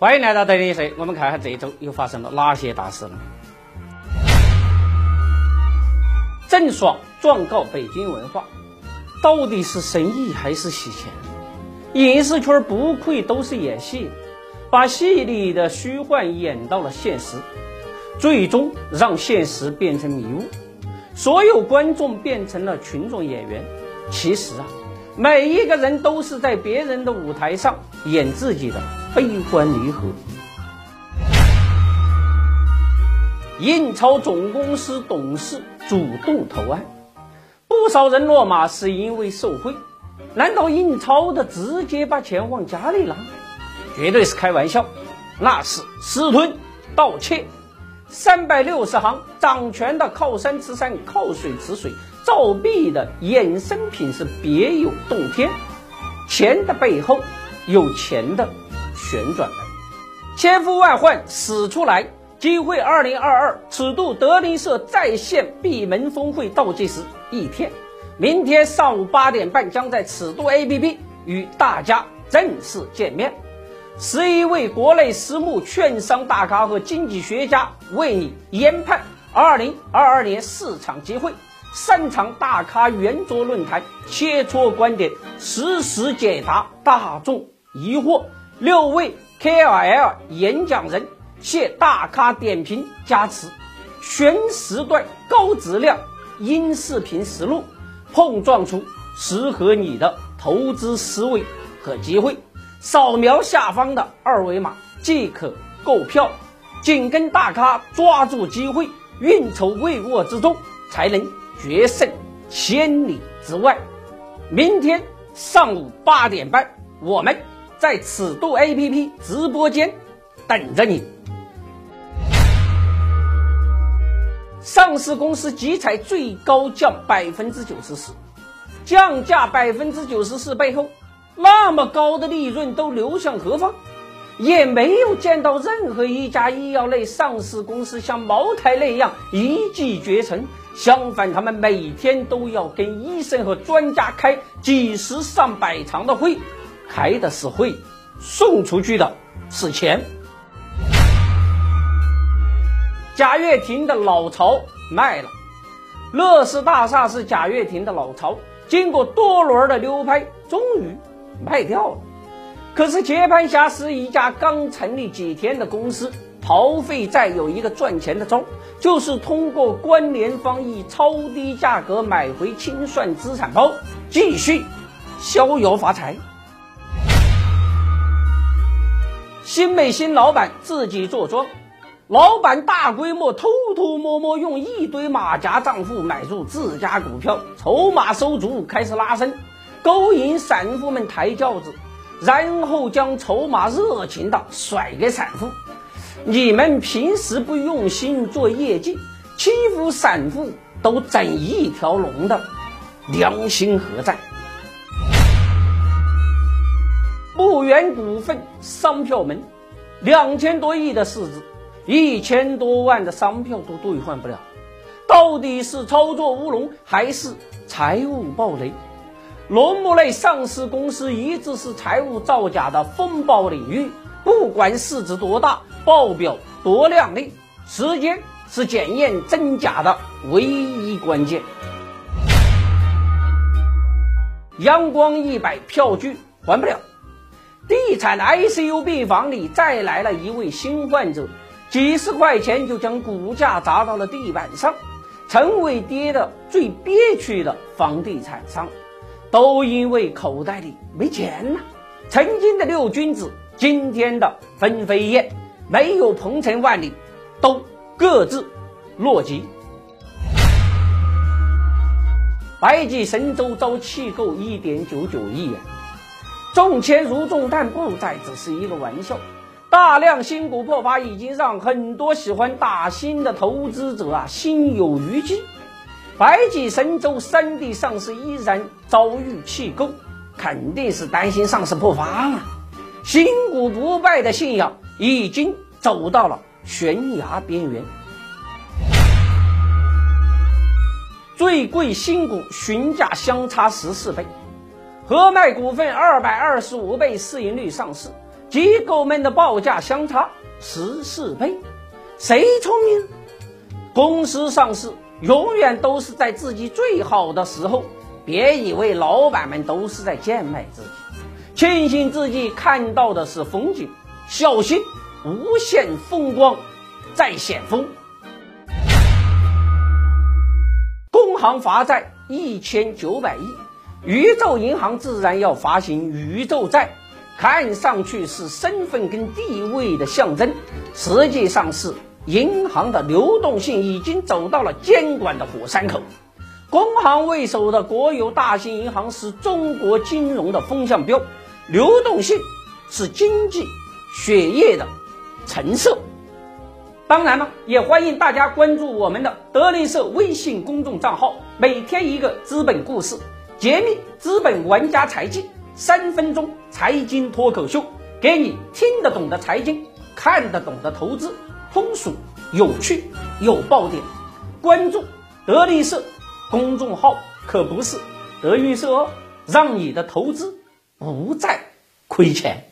欢迎来到德林社，我们看看这一周又发生了哪些大事呢？郑爽状告北京文化，到底是生意还是洗钱？影视圈不愧都是演戏，把戏里的虚幻演到了现实，最终让现实变成迷雾，所有观众变成了群众演员。其实啊，每一个人都是在别人的舞台上演自己的悲欢离合。印钞总公司董事主动投案，不少人落马是因为受贿。难道印钞的直接把钱往家里拿？绝对是开玩笑，那是私吞盗窃。三百六十行，掌权的靠山吃山，靠水吃水，造币的衍生品是别有洞天。钱的背后有钱的旋转门，千呼万唤始出来。机会二零二二尺度德林社在线闭门峰会倒计时一天，明天上午八点半将在尺度 APP 与大家正式见面。十一位国内私募券商大咖和经济学家为你研判二零二二年市场机会，三场大咖圆桌论坛，切磋观点，实时解答大众疑惑。六位 KOL 演讲人。谢大咖点评加持，全时段高质量音视频实录，碰撞出适合你的投资思维和机会。扫描下方的二维码即可购票。紧跟大咖抓住机会，运筹帷幄之中，才能决胜千里之外。明天上午八点半，我们在尺度 APP 直播间等着你。上市公司集采最高降百分之九十四，降价百分之九十四背后，那么高的利润都流向何方？也没有见到任何一家医药类上市公司像茅台那样一骑绝尘。相反，他们每天都要跟医生和专家开几十上百场的会，开的是会，送出去的是钱。贾跃亭的老巢卖了，乐视大厦是贾跃亭的老巢，经过多轮的流拍，终于卖掉了。可是接盘侠是一家刚成立几天的公司，逃废债有一个赚钱的招，就是通过关联方以超低价格买回清算资产包，继续逍遥发财。新美新老板自己做庄。老板大规模偷偷摸摸用一堆马甲账户买入自家股票，筹码收足，开始拉升，勾引散户们抬轿子，然后将筹码热情的甩给散户。你们平时不用心做业绩，欺负散户都整一条龙的，良心何在？牧原股份商票门，两千多亿的市值。一千多万的商票都兑换不了，到底是操作乌龙还是财务暴雷？农牧类上市公司一直是财务造假的风暴领域，不管市值多大，报表多靓丽，时间是检验真假的唯一关键。阳光一百票据还不了，产 ICU 病房里再来了一位新患者。几十块钱就将股价砸到了地板上，成为跌的最憋屈的房地产商，都因为口袋里没钱呐。曾经的六君子，今天的分飞燕，没有鹏程万里，都各自落籍。百济神州遭弃购一点九九亿元，中签如中弹，不再只是一个玩笑。大量新股破发，已经让很多喜欢打新的投资者啊心有余悸。百济神州三地上市依然遭遇弃购，肯定是担心上市破发嘛。新股不败的信仰已经走到了悬崖边缘。最贵新股询价相差十四倍，合脉股份二百二十五倍市盈率上市。机构们的报价相差十四倍，谁聪明？公司上市永远都是在自己最好的时候，别以为老板们都是在贱卖自己，庆幸自己看到的是风景，小心无限风光在险峰。工行罚债一千九百亿，宇宙银行自然要发行宇宙债。看上去是身份跟地位的象征，实际上是银行的流动性已经走到了监管的火山口。工行为首的国有大型银行是中国金融的风向标，流动性是经济血液的成色。当然了，也欢迎大家关注我们的德林社微信公众账号，每天一个资本故事，揭秘资本玩家财技。三分钟财经脱口秀，给你听得懂的财经，看得懂的投资，通俗有趣有爆点。关注德力社公众号，可不是德云社哦，让你的投资不再亏钱。